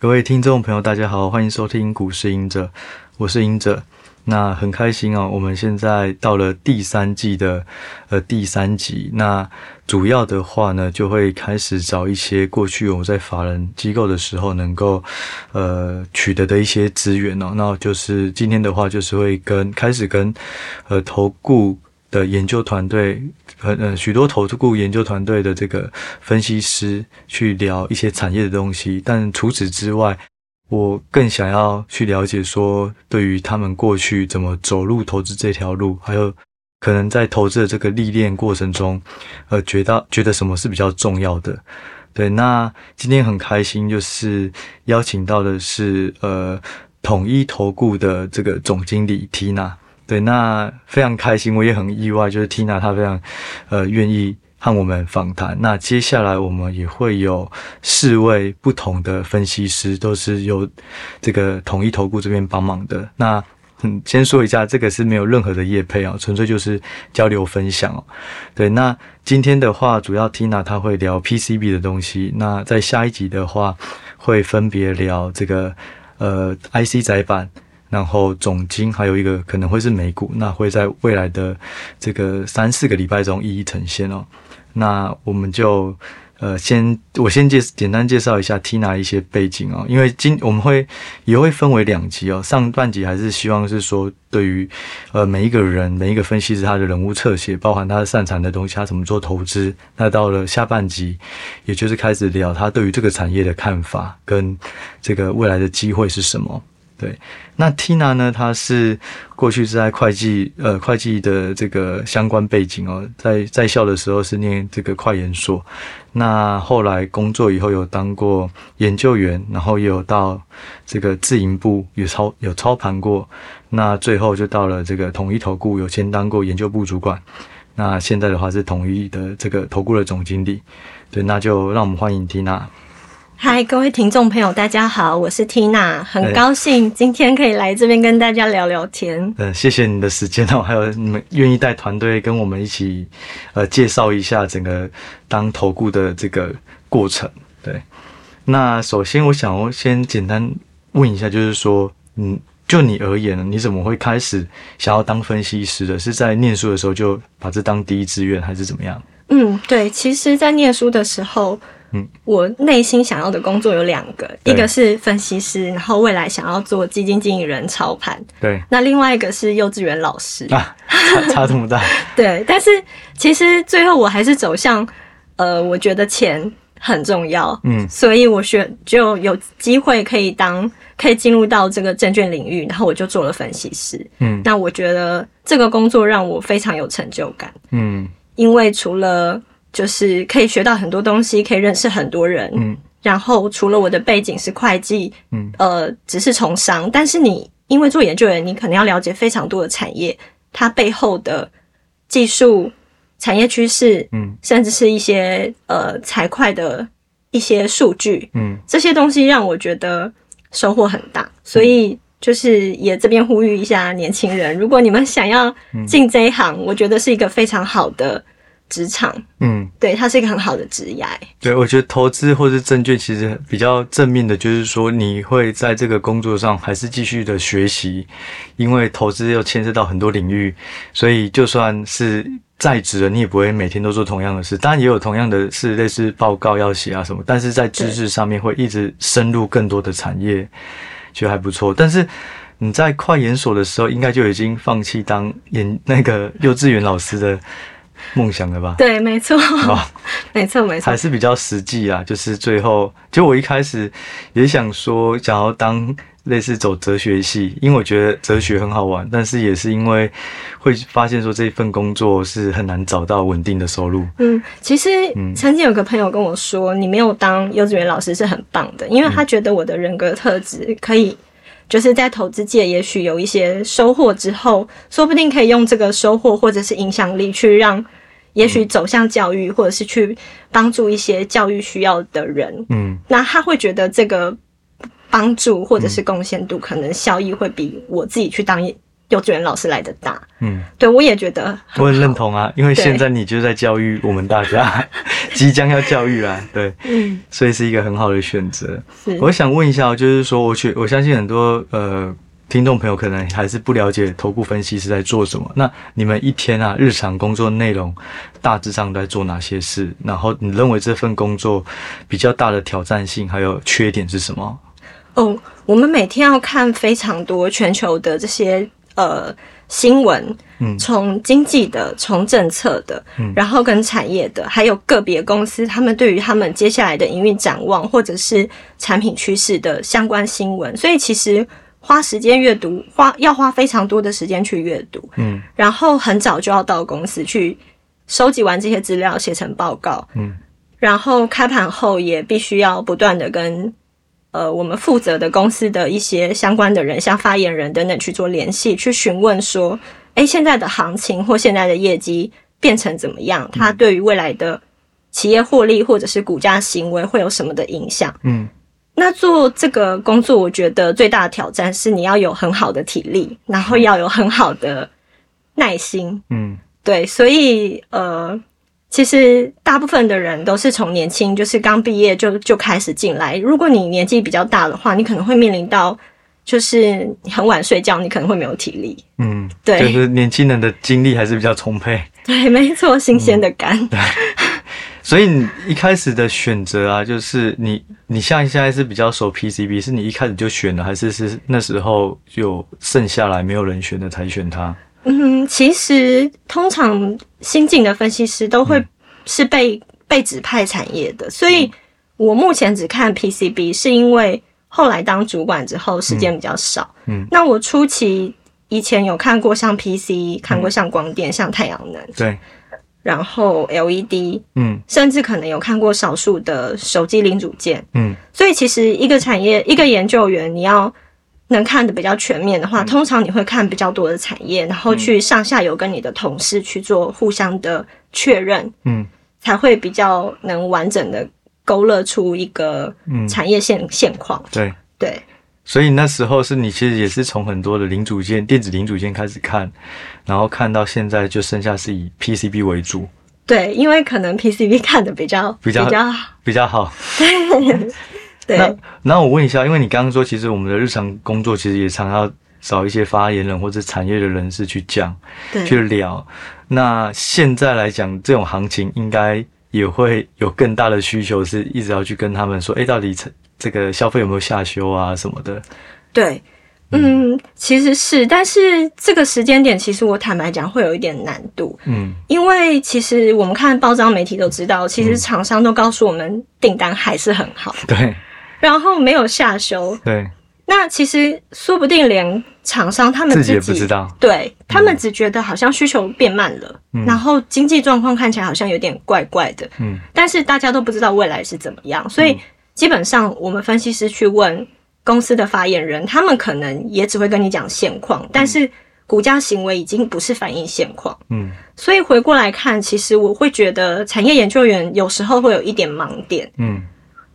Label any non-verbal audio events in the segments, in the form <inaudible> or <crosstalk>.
各位听众朋友，大家好，欢迎收听股市隐者，我是隐者。那很开心哦，我们现在到了第三季的呃第三集。那主要的话呢，就会开始找一些过去我们在法人机构的时候能够呃取得的一些资源哦。那就是今天的话，就是会跟开始跟呃投顾的研究团队和呃许多投资顾研究团队的这个分析师去聊一些产业的东西，但除此之外，我更想要去了解说，对于他们过去怎么走入投资这条路，还有可能在投资的这个历练过程中，呃，觉得觉得什么是比较重要的。对，那今天很开心，就是邀请到的是呃统一投顾的这个总经理 Tina。对，那非常开心，我也很意外，就是 Tina 她非常，呃，愿意和我们访谈。那接下来我们也会有四位不同的分析师，都是由这个统一投顾这边帮忙的。那嗯，先说一下，这个是没有任何的业配啊，纯粹就是交流分享哦。对，那今天的话，主要 Tina 她会聊 PCB 的东西。那在下一集的话，会分别聊这个呃 IC 载板。然后总经还有一个可能会是美股，那会在未来的这个三四个礼拜中一一呈现哦。那我们就呃先我先介简单介绍一下 Tina 一些背景哦，因为今我们会也会分为两集哦。上半集还是希望是说对于呃每一个人每一个分析师他的人物侧写，包含他擅长的东西，他怎么做投资。那到了下半集，也就是开始聊他对于这个产业的看法跟这个未来的机会是什么。对，那 Tina 呢？她是过去是在会计呃会计的这个相关背景哦，在在校的时候是念这个快研所，那后来工作以后有当过研究员，然后也有到这个自营部有操有操盘过，那最后就到了这个统一投顾，有先当过研究部主管，那现在的话是统一的这个投顾的总经理。对，那就让我们欢迎 Tina。嗨，各位听众朋友，大家好，我是 Tina，很高兴今天可以来这边跟大家聊聊天。嗯、呃，谢谢你的时间哦，还有你们愿意带团队跟我们一起，呃，介绍一下整个当投顾的这个过程。对，那首先我想我先简单问一下，就是说，嗯，就你而言呢，你怎么会开始想要当分析师的？是在念书的时候就把这当第一志愿，还是怎么样？嗯，对，其实，在念书的时候。嗯，我内心想要的工作有两个，一个是分析师，然后未来想要做基金经理人操盘。对，那另外一个是幼稚园老师啊，差 <laughs> 差这么大。<laughs> 对，但是其实最后我还是走向，呃，我觉得钱很重要，嗯，所以我选就有机会可以当，可以进入到这个证券领域，然后我就做了分析师。嗯，那我觉得这个工作让我非常有成就感。嗯，因为除了就是可以学到很多东西，可以认识很多人。嗯，然后除了我的背景是会计，嗯，呃，只是从商，但是你因为做研究员，你可能要了解非常多的产业，它背后的技术、产业趋势，嗯，甚至是一些呃财会的一些数据，嗯，这些东西让我觉得收获很大。所以就是也这边呼吁一下年轻人，如果你们想要进这一行，我觉得是一个非常好的。职场，嗯，对，它是一个很好的职业。对，我觉得投资或是证券其实比较正面的，就是说你会在这个工作上还是继续的学习，因为投资又牵涉到很多领域，所以就算是在职的，你也不会每天都做同样的事。当然也有同样的事，类似报告要写啊什么，但是在知识上面会一直深入更多的产业，觉得还不错。但是你在快研所的时候，应该就已经放弃当研那个幼稚园老师的。梦想的吧？对，没错，哦，<laughs> 没错，没错，还是比较实际啊。就是最后，就我一开始也想说，想要当类似走哲学系，因为我觉得哲学很好玩。但是也是因为会发现说，这一份工作是很难找到稳定的收入。嗯，其实曾经有个朋友跟我说，你没有当幼稚园老师是很棒的，因为他觉得我的人格特质可以。就是在投资界，也许有一些收获之后，说不定可以用这个收获或者是影响力去让，也许走向教育，或者是去帮助一些教育需要的人。嗯，那他会觉得这个帮助或者是贡献度，可能效益会比我自己去当幼稚园老师来的大。嗯，对，我也觉得我很认同啊，因为现在你就在教育我们大家，<laughs> 即将要教育啊，对，嗯，所以是一个很好的选择。是，我想问一下，就是说，我去，我相信很多呃。听众朋友可能还是不了解投顾分析师在做什么。那你们一天啊，日常工作内容大致上都在做哪些事？然后你认为这份工作比较大的挑战性还有缺点是什么？哦，我们每天要看非常多全球的这些呃新闻，嗯，从经济的，从政策的，嗯，然后跟产业的，还有个别公司他们对于他们接下来的营运展望或者是产品趋势的相关新闻。所以其实。花时间阅读，花要花非常多的时间去阅读，嗯，然后很早就要到公司去收集完这些资料，写成报告，嗯，然后开盘后也必须要不断的跟呃我们负责的公司的一些相关的人，像发言人等等去做联系，去询问说，哎，现在的行情或现在的业绩变成怎么样？它对于未来的企业获利或者是股价行为会有什么的影响？嗯。那做这个工作，我觉得最大的挑战是你要有很好的体力，然后要有很好的耐心。嗯，对，所以呃，其实大部分的人都是从年轻，就是刚毕业就就开始进来。如果你年纪比较大的话，你可能会面临到就是很晚睡觉，你可能会没有体力。嗯，对，就是年轻人的精力还是比较充沛。对，没错，新鲜的肝。嗯，对。所以你一开始的选择啊，就是你你像现在是比较熟 PCB，是你一开始就选了，还是是那时候就剩下来没有人选的才选它？嗯，其实通常新进的分析师都会是被、嗯、被指派产业的，所以我目前只看 PCB，是因为后来当主管之后时间比较少。嗯，那我初期以前有看过像 PC，看过像光电，嗯、像太阳能。对。然后 LED，嗯，甚至可能有看过少数的手机零组件，嗯，所以其实一个产业一个研究员，你要能看的比较全面的话，嗯，通常你会看比较多的产业，然后去上下游跟你的同事去做互相的确认，嗯，才会比较能完整的勾勒出一个产业现现况。对对。所以那时候是你其实也是从很多的零组件、电子零组件开始看，然后看到现在就剩下是以 PCB 为主。对，因为可能 PCB 看的比较比较比较比较好。对对。那那我问一下，因为你刚刚说，其实我们的日常工作其实也常要找一些发言人或者产业的人士去讲，对，去聊。那现在来讲，这种行情应该也会有更大的需求，是一直要去跟他们说，哎，到底成。这个消费有没有下修啊什么的？对，嗯，其实是，但是这个时间点，其实我坦白讲会有一点难度，嗯，因为其实我们看报章媒体都知道，其实厂商都告诉我们订单还是很好，对，然后没有下修，对，那其实说不定连厂商他们自己，自己也不知道，对，他们只觉得好像需求变慢了，嗯，然后经济状况看起来好像有点怪怪的，嗯，但是大家都不知道未来是怎么样，所以。嗯基本上，我们分析师去问公司的发言人，他们可能也只会跟你讲现况，但是股价行为已经不是反映现况。嗯，所以回过来看，其实我会觉得产业研究员有时候会有一点盲点。嗯，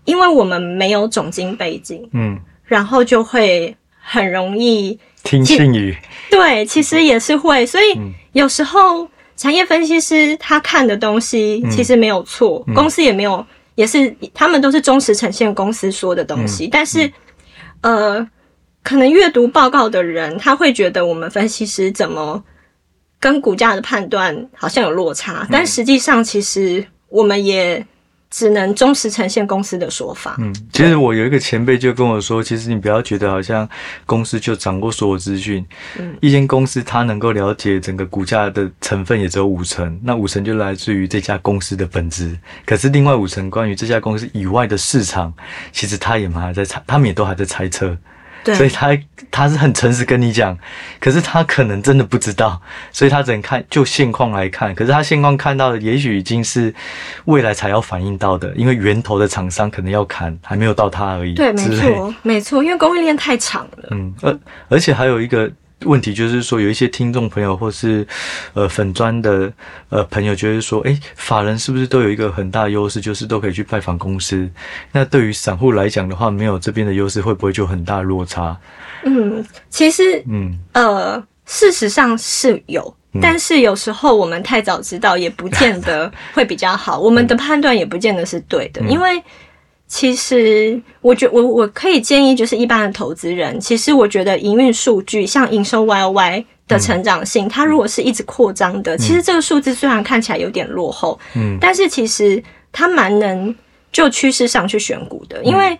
因为我们没有总经背景。嗯，然后就会很容易听信于。对，其实也是会，所以有时候产业分析师他看的东西其实没有错，公司也没有。也是，他们都是忠实呈现公司说的东西，嗯、但是，嗯、呃，可能阅读报告的人他会觉得我们分析师怎么跟股价的判断好像有落差，嗯、但实际上其实我们也。只能忠实呈现公司的说法。嗯，其实我有一个前辈就跟我说，其实你不要觉得好像公司就掌握所有资讯。嗯，一间公司它能够了解整个股价的成分也只有五成，那五成就来自于这家公司的本质。可是另外五成关于这家公司以外的市场，其实他也还在猜，他们也都还在猜测。对，所以他他是很诚实跟你讲，可是他可能真的不知道，所以他只能看就现况来看。可是他现况看到的，也许已经是未来才要反映到的，因为源头的厂商可能要砍，还没有到他而已。对，没错，没错，因为供应链太长了。嗯，而而且还有一个。问题就是说，有一些听众朋友或是呃粉砖的呃朋友，觉得说，诶，法人是不是都有一个很大的优势，就是都可以去拜访公司？那对于散户来讲的话，没有这边的优势，会不会就很大落差？嗯，其实，嗯呃，事实上是有，嗯、但是有时候我们太早知道，也不见得会比较好。我们的判断也不见得是对的，嗯、因为其实我觉我我可以建议，就是一般的投资人，其实我觉得营运数据像营收 YOY 的成长性，嗯、它如果是一直扩张的，嗯、其实这个数字虽然看起来有点落后，嗯，但是其实它蛮能就趋势上去选股的，因为。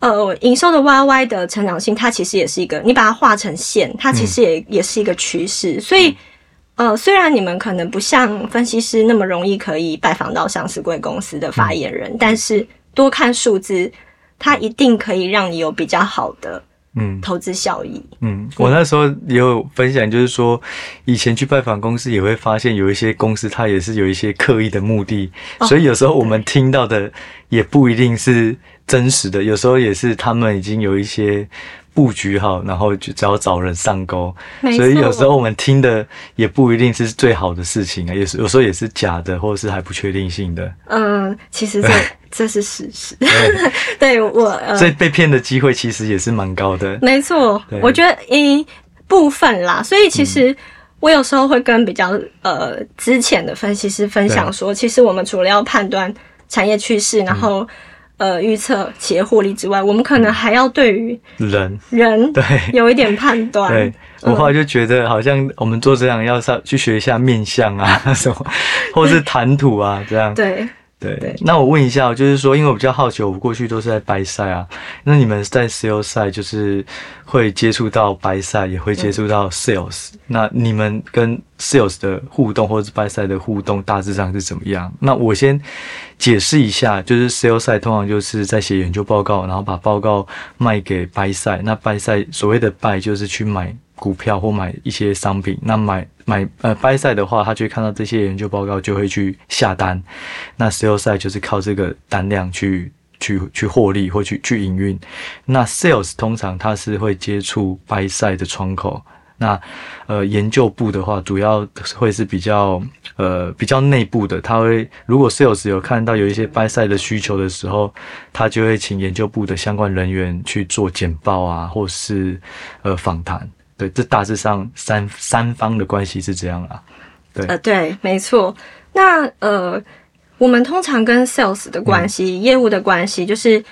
呃，营收的 YY 的成长性，它其实也是一个，你把它画成线，它其实也、嗯、也是一个趋势。所以，呃，虽然你们可能不像分析师那么容易可以拜访到上市贵公司的发言人，嗯、但是多看数字，它一定可以让你有比较好的嗯投资效益。嗯，我那时候也有分享，就是说以前去拜访公司，也会发现有一些公司它也是有一些刻意的目的，哦、所以有时候我们听到的也不一定是。真实的，有时候也是他们已经有一些布局好，然后就只要找人上钩，所以有时候我们听的也不一定是最好的事情啊，也是有时候也是假的，或者是还不确定性的。嗯，其实这这是事实。对，<laughs> 对我，呃、所以被骗的机会其实也是蛮高的。没错，我觉得一部分啦。所以其实我有时候会跟比较呃之前的分析师分享说，其实我们除了要判断产业趋势，然后。呃，预测企业获利之外，我们可能还要对于人人对有一点判断。对，我后来就觉得，好像我们做这样要上去学一下面相啊，什么，或是谈吐啊，这样。对。对，那我问一下，就是说，因为我比较好奇，我过去都是在 buy side 啊，那你们在 sales 赛就是会接触到 buy side，也会接触到 sales，、那你们跟 sales 的互动，或者是 buy side 的互动，大致上是怎么样？那我先解释一下，就是 sales 赛通常就是在写研究报告，然后把报告卖给 buy side，那 buy side 所谓的 buy 就是去买。股票或买一些商品，那买买呃 buy side 的话，他就会看到这些研究报告，就会去下单。那 sell side 就是靠这个单量去去去获利或去去营运。那 sales 通常他是会接触 buy side 的窗口。那呃研究部的话，主要会是比较呃比较内部的。他会如果 sales 有看到有一些 buy side 的需求的时候，他就会请研究部的相关人员去做简报啊，或是呃访谈。对，这大致上三三方的关系是这样啊。对，呃，对，没错。那呃，我们通常跟 sales 的关系、嗯、业务的关系，就是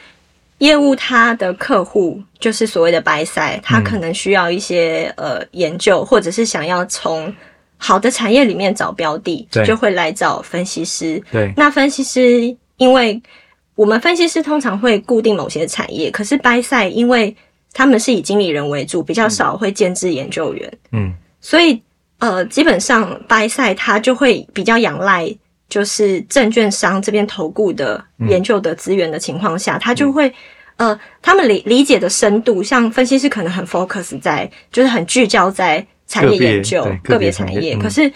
业务它的客户就是所谓的 buy side，他可能需要一些呃研究，或者是想要从好的产业里面找标的，就会来找分析师。对，那分析师，因为我们分析师通常会固定某些产业，可是 buy side 因为他们是以经理人为主，比较少会兼职研究员。嗯，所以呃，基本上 buy side 他就会比较仰赖，就是证券商这边投顾的研究的资源的情况下，他、嗯、就会呃，他们理理解的深度，像分析师可能很 focus 在，就是很聚焦在产业研究个别产业，嗯、可是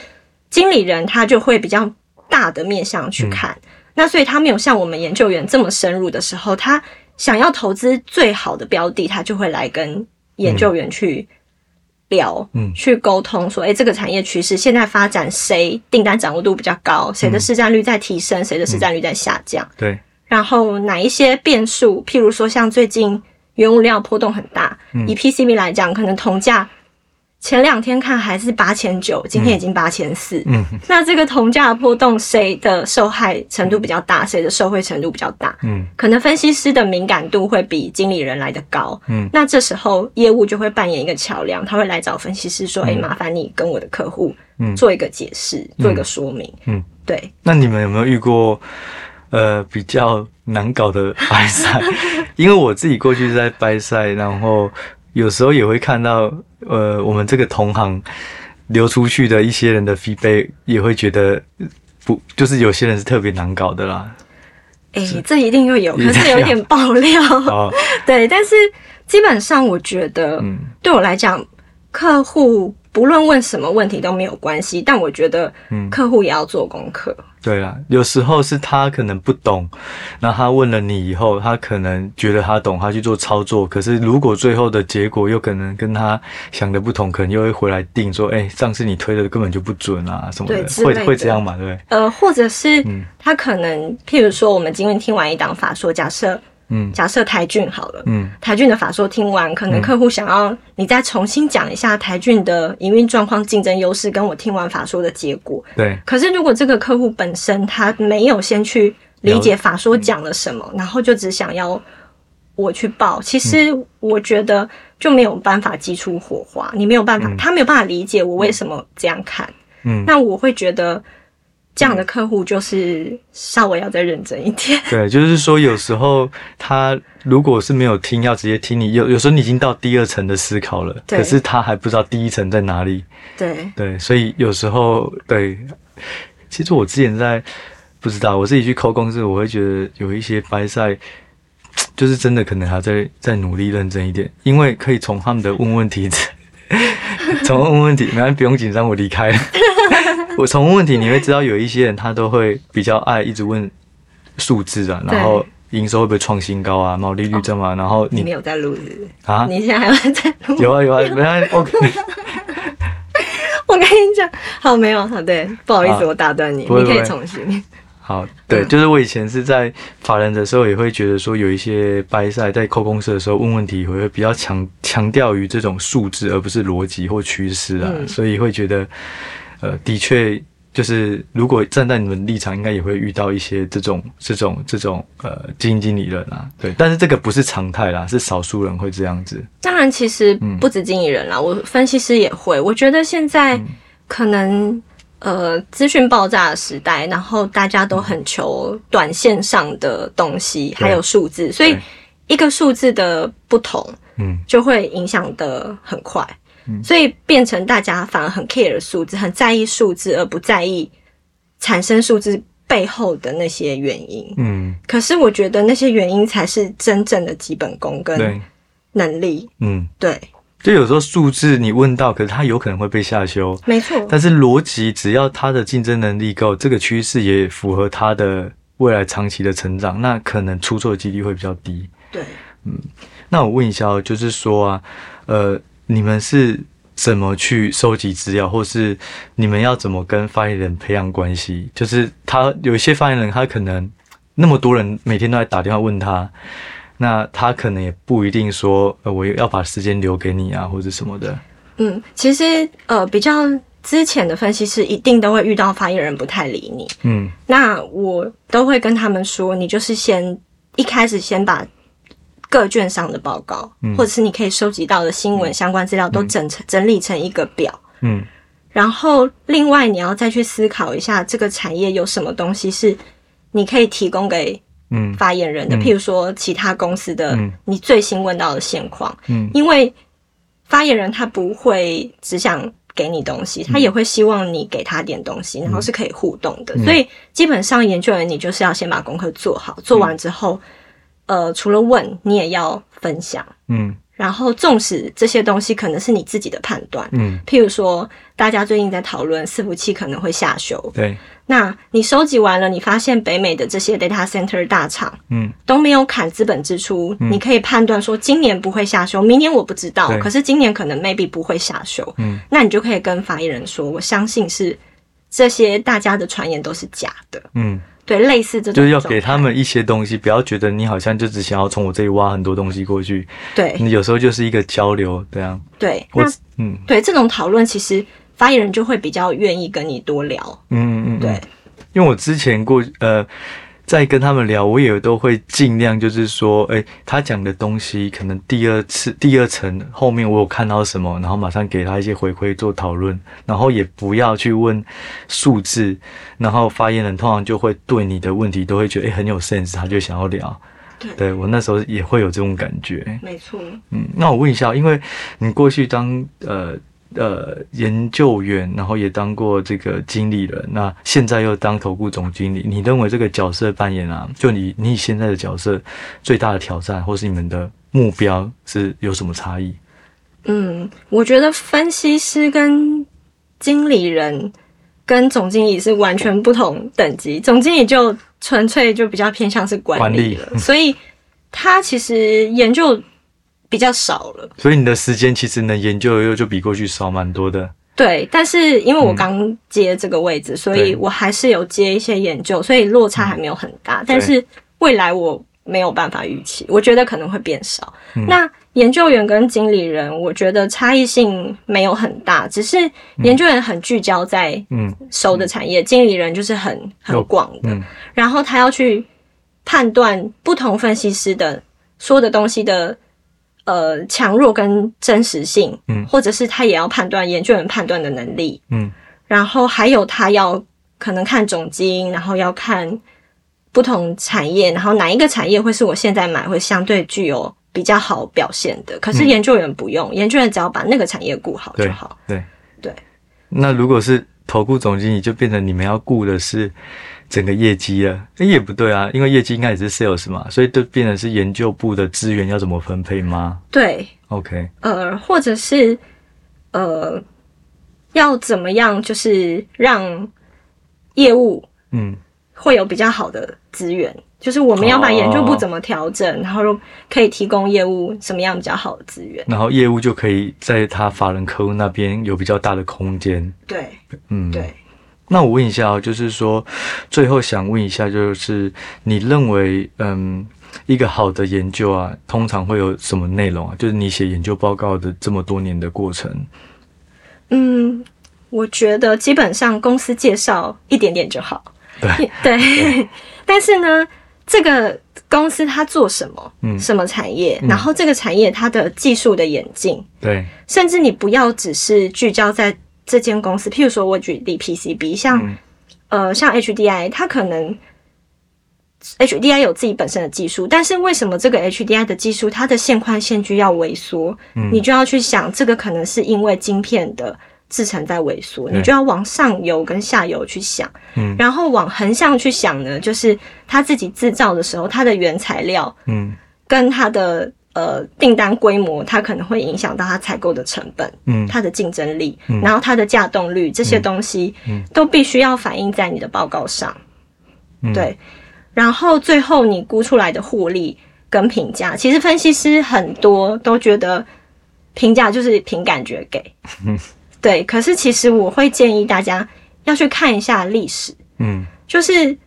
经理人他就会比较大的面向去看，嗯、那所以他没有像我们研究员这么深入的时候，他。想要投资最好的标的，他就会来跟研究员去聊，嗯，去沟通，说，哎、欸，这个产业趋势现在发展，谁订单掌握度比较高，谁的市占率在提升，谁的市占率在下降，对。然后哪一些变数，譬如说像最近原物料波动很大，以 PCB 来讲，可能铜价。前两天看还是八千九，今天已经八千四。嗯，那这个铜价的波动，谁的受害程度比较大？谁的受惠程度比较大？嗯，可能分析师的敏感度会比经理人来得高。嗯，那这时候业务就会扮演一个桥梁，他会来找分析师说：“哎、嗯，麻烦你跟我的客户做一个解释，嗯、做一个说明。”嗯，对。那你们有没有遇过呃比较难搞的 <laughs> buy side？<laughs> 因为我自己过去是在 buy side，然后。有时候也会看到，呃，我们这个同行流出去的一些人的 feedback，也会觉得不，就是有些人是特别难搞的啦。哎、欸，这一定会有，可是有点爆料。<laughs> 哦、对，但是基本上我觉得，嗯，对我来讲，客户不论问什么问题都没有关系，但我觉得，嗯，客户也要做功课。嗯对啦，有时候是他可能不懂，那他问了你以后，他可能觉得他懂，他去做操作。可是如果最后的结果又可能跟他想的不同，可能又会回来定说：“哎，上次你推的根本就不准啊，什么的。对”会会这样嘛？对不对？呃，或者是他可能，譬如说，我们今天听完一档法说，假设嗯，假设台俊好了，嗯，台俊的法说听完，可能客户想要你再重新讲一下台俊的营运状况、竞争优势，跟我听完法说的结果。对。可是如果这个客户本身他没有先去理解法说讲了什么，然后就只想要我去报，其实我觉得就没有办法激出火花。你没有办法，他没有办法理解我为什么这样看。嗯，那我会觉得。这样的客户就是稍微要再认真一点。对，就是说有时候他如果是没有听，要直接听你。有有时候你已经到第二层的思考了，可是他还不知道第一层在哪里。对对，所以有时候对，其实我之前在不知道我自己去抠公司，我会觉得有一些白赛，就是真的可能还要再再努力认真一点，因为可以从他们的问问题，<laughs> 从问问题，没关系，不用紧张，我离开了。<laughs> 我从问题你会知道，有一些人他都会比较爱一直问数字啊，然后营收会不会创新高啊，毛利率这么、啊，然后你，你没有在录是啊？你现在还有在录？有啊有啊，没关系，OK。<laughs> 我跟你讲，好没有好对，不好意思，啊、我打断你，你可以重新。好，对，就是我以前是在法人的时候，也会觉得说有一些掰赛在扣公司的时候问问题，会比较强强调于这种数字，而不是逻辑或趋势啊，嗯、所以会觉得。呃，的确，就是如果站在你们立场，应该也会遇到一些这种、这种、这种呃基金经理人啊，对。但是这个不是常态啦，是少数人会这样子。当然，其实不止经理人啦，嗯、我分析师也会。我觉得现在可能、嗯、呃资讯爆炸的时代，然后大家都很求短线上的东西，还有数字，所以一个数字的不同，嗯，就会影响的很快。所以变成大家反而很 care 数字，很在意数字，而不在意产生数字背后的那些原因。嗯，可是我觉得那些原因才是真正的基本功跟能力。嗯，对。就有时候数字你问到，可是它有可能会被下修。没错。但是逻辑，只要它的竞争能力够，这个趋势也符合它的未来长期的成长，那可能出错的几率会比较低。对。嗯，那我问一下，就是说啊，呃。你们是怎么去收集资料，或是你们要怎么跟发言人培养关系？就是他有一些发言人，他可能那么多人每天都在打电话问他，那他可能也不一定说，呃，我要把时间留给你啊，或者什么的。嗯，其实呃，比较之前的分析师一定都会遇到发言人不太理你。嗯，那我都会跟他们说，你就是先一开始先把。各券商的报告，嗯、或者是你可以收集到的新闻相关资料，都整成、嗯、整理成一个表。嗯，然后另外你要再去思考一下，这个产业有什么东西是你可以提供给嗯。发言人的，嗯、譬如说其他公司的你最新问到的现况。嗯，因为发言人他不会只想给你东西，他也会希望你给他点东西，然后是可以互动的。嗯、所以基本上研究员你就是要先把功课做好，做完之后。呃，除了问，你也要分享，嗯，然后纵使这些东西可能是你自己的判断，嗯，譬如说，大家最近在讨论伺服器可能会下修，对，那你收集完了，你发现北美的这些 data center 大厂，嗯，都没有砍资本支出，嗯，你可以判断说今年不会下修，明年我不知道，可是今年可能 maybe 不会下修，嗯，那你就可以跟发言人说，我相信是这些大家的传言都是假的，嗯。对，类似这种，就是要给他们一些东西，不要觉得你好像就只想要从我这里挖很多东西过去。对，你有时候就是一个交流，这样。对，那嗯，对这种讨论，其实发言人就会比较愿意跟你多聊。嗯嗯嗯，对，因为我之前过呃。在跟他们聊，我也都会尽量就是说，哎、欸，他讲的东西可能第二次、第二层后面我有看到什么，然后马上给他一些回馈做讨论，然后也不要去问数字，然后发言人通常就会对你的问题都会觉得哎、欸、很有 sense，他就想要聊。对，对我那时候也会有这种感觉。没错。嗯，那我问一下，因为你过去当呃。呃，研究员，然后也当过这个经理人，那现在又当投顾总经理，你认为这个角色扮演啊，就你你现在的角色最大的挑战，或是你们的目标是有什么差异？嗯，我觉得分析师跟经理人跟总经理是完全不同等级，总经理就纯粹就比较偏向是管理了，管理，所以他其实研究。比较少了，所以你的时间其实能研究的又就比过去少蛮多的。对，但是因为我刚接这个位置，嗯、所以我还是有接一些研究，所以落差还没有很大。嗯、但是未来我没有办法预期，我觉得可能会变少。嗯、那研究员跟经理人，我觉得差异性没有很大，只是研究员很聚焦在嗯熟的产业，嗯、经理人就是很很广的，嗯、然后他要去判断不同分析师的说的东西的呃强弱跟真实性，嗯，或者是他也要判断研究员判断的能力，嗯，然后还有他要可能看总经，然后要看。不同产业，然后哪一个产业会是我现在买会相对具有比较好表现的？可是研究员不用，嗯、研究员只要把那个产业顾好就好。对对对。那如果是投顾总经理，就变成你们要顾的是整个业绩啊。诶，也不对啊，因为业绩应该也是 sales 嘛，所以就变成是研究部的资源要怎么分配吗？对。OK。呃，或者是呃，要怎么样，就是让业务嗯。会有比较好的资源，就是我们要把研究部怎么调整，哦、然后可以提供业务什么样比较好的资源，然后业务就可以在他法人客户那边有比较大的空间。对，嗯，对。那我问一下啊，就是说，最后想问一下，就是你认为，嗯，一个好的研究啊，通常会有什么内容啊？就是你写研究报告的这么多年的过程。嗯，我觉得基本上公司介绍一点点就好。对，<laughs> 对，对但是呢，这个公司它做什么？嗯，什么产业？嗯、然后这个产业它的技术的演进，对，甚至你不要只是聚焦在这间公司。譬如说，我举例 PCB，像、嗯、呃，像 HDI，它可能 HDI 有自己本身的技术，但是为什么这个 HDI 的技术它的线宽线距要萎缩？嗯，你就要去想，这个可能是因为晶片的。制成在萎缩，你就要往上游跟下游去想，嗯，然后往横向去想呢，就是它自己制造的时候，它的原材料，嗯，跟它的呃订单规模，它可能会影响到它采购的成本，嗯，它的竞争力，嗯，然后它的价动率这些东西，嗯，都必须要反映在你的报告上，嗯，对，然后最后你估出来的获利跟评价，其实分析师很多都觉得评价就是凭感觉给，嗯。对，可是其实我会建议大家要去看一下历史，嗯，就是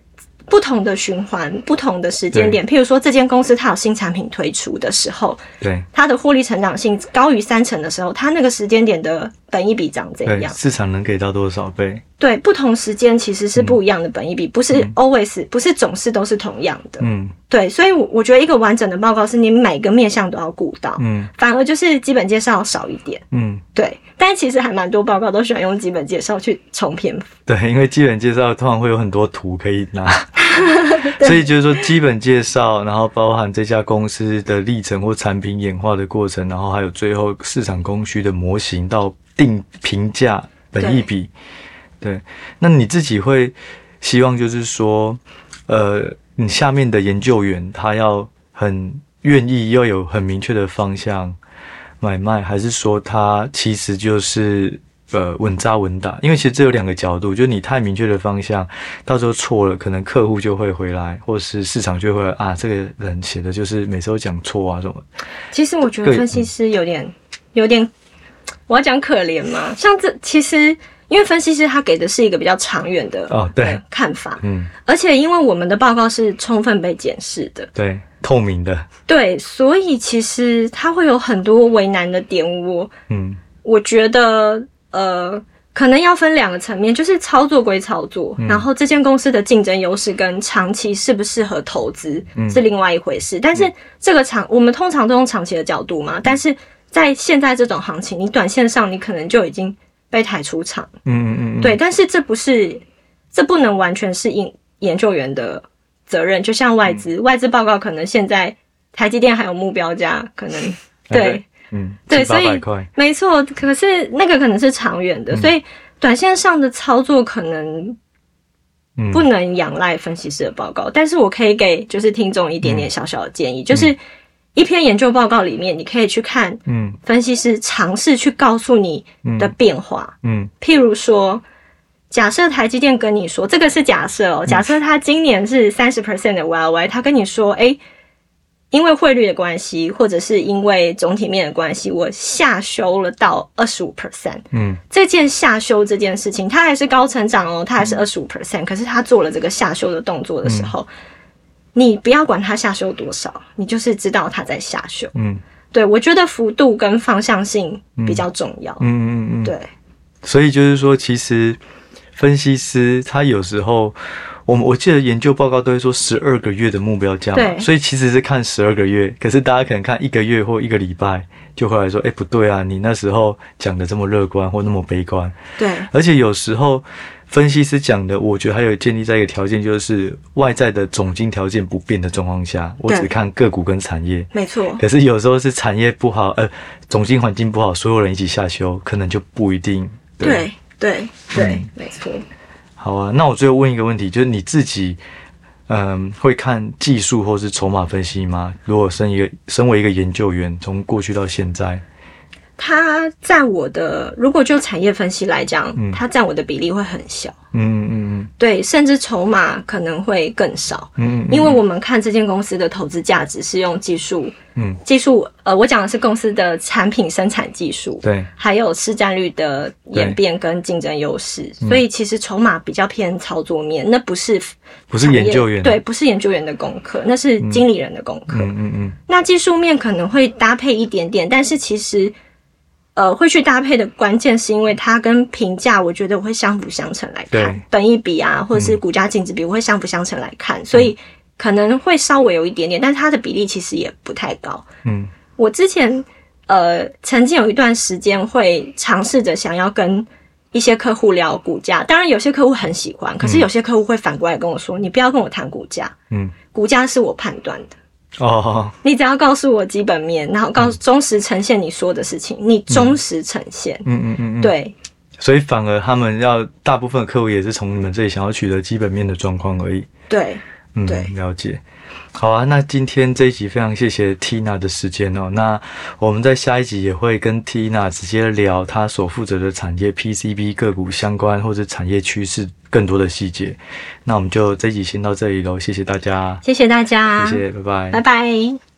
不同的循环、不同的时间点，譬如说这间公司它有新产品推出的时候，对，它的获利成长性高于三成的时候，它那个时间点的本一比长怎样？市场能给到多少倍？对，不同时间其实是不一样的本一比，嗯、不是 always，、嗯、不是总是都是同样的，嗯，对，所以我我觉得一个完整的报告是你每个面向都要顾到，嗯，反而就是基本介绍少一点，嗯，对。但其实还蛮多报告都喜欢用基本介绍去重篇幅。对，因为基本介绍通常会有很多图可以拿，<laughs> 所以就是说基本介绍，然后包含这家公司的历程或产品演化的过程，然后还有最后市场供需的模型到定评价本一笔。对，那你自己会希望就是说，呃，你下面的研究员他要很愿意，要有很明确的方向。买卖还是说他其实就是呃稳扎稳打，因为其实这有两个角度，就是你太明确的方向，到时候错了，可能客户就会回来，或是市场就会啊，这个人写的就是每次都讲错啊什么。其实我觉得分析师有点、嗯、有点，我要讲可怜吗，像这其实因为分析师他给的是一个比较长远的哦对看法，嗯，而且因为我们的报告是充分被检视的，对。透明的，对，所以其实他会有很多为难的点。我，嗯，我觉得，呃，可能要分两个层面，就是操作归操作，嗯、然后这间公司的竞争优势跟长期适不适合投资、嗯、是另外一回事。但是这个长，我们通常都用长期的角度嘛。但是在现在这种行情，你短线上你可能就已经被抬出场，嗯嗯嗯，对。但是这不是，这不能完全是研研究员的。责任。就像外资，嗯、外资报告可能现在台积电还有目标价，可能 <laughs> 对，嗯，对，所以没错，可是那个可能是长远的，嗯、所以短线上的操作可能不能仰赖分析师的报告。嗯、但是我可以给就是听众一点点小小的建议，嗯、就是一篇研究报告里面，你可以去看，嗯，分析师尝试去告诉你的变化，嗯，嗯譬如说。假设台积电跟你说，这个是假设哦。假设他今年是三十 percent 的 YoY，他跟你说，诶、欸，因为汇率的关系，或者是因为总体面的关系，我下修了到二十五 percent。嗯，这件下修这件事情，它还是高成长哦，它还是二十五 percent。可是他做了这个下修的动作的时候，你不要管它下修多少，你就是知道它在下修。嗯，对，我觉得幅度跟方向性比较重要。嗯嗯嗯嗯，对。所以就是说，其实分析师他有时候。我我记得研究报告都会说十二个月的目标价嘛，对，所以其实是看十二个月，可是大家可能看一个月或一个礼拜，就会来说，哎、欸，不对啊，你那时候讲的这么乐观或那么悲观，对，而且有时候分析师讲的，我觉得还有建立在一个条件，就是外在的总经条件不变的状况下，我只看个股跟产业，没错。可是有时候是产业不好，呃，总经环境不好，所有人一起下修，可能就不一定。对对对，没错。好啊，那我最后问一个问题，就是你自己，嗯，会看技术或是筹码分析吗？如果身一个身为一个研究员，从过去到现在。它占我的，如果就产业分析来讲，嗯、它占我的比例会很小。嗯嗯嗯，对，甚至筹码可能会更少。嗯，嗯，因为我们看这间公司的投资价值是用技术，嗯，技术，呃，我讲的是公司的产品生产技术，对，还有市占率的演变跟竞争优势。所以其实筹码比较偏操作面，那不是不是研究员，对，不是研究员的功课，那是经理人的功课。嗯嗯嗯。那技术面可能会搭配一点点，但是其实。呃，会去搭配的关键是因为它跟评价，我觉得我会相辅相成来看，本一比啊，或者是股价净值比，我会相辅相成来看，嗯，所以可能会稍微有一点点，但是它的比例其实也不太高。嗯，我之前呃曾经有一段时间会尝试着想要跟一些客户聊股价，当然有些客户很喜欢，可是有些客户会反过来跟我说：“你不要跟我谈股价，嗯，股价是我判断的。”哦，你只要告诉我基本面，然后告诉忠实呈现你说的事情，你忠实呈现，嗯嗯嗯，嗯，对。所以反而他们要大部分的客户也是从你们这里想要取得基本面的状况而已。对，嗯，对，了解。好啊，那今天这一集非常谢谢 Tina 的时间哦。那我们在下一集也会跟 Tina 直接聊她所负责的产业 PCB 个股相关或者产业趋势更多的细节。那我们就这一集先到这里喽，谢谢大家，谢谢大家，谢谢，拜拜，拜拜。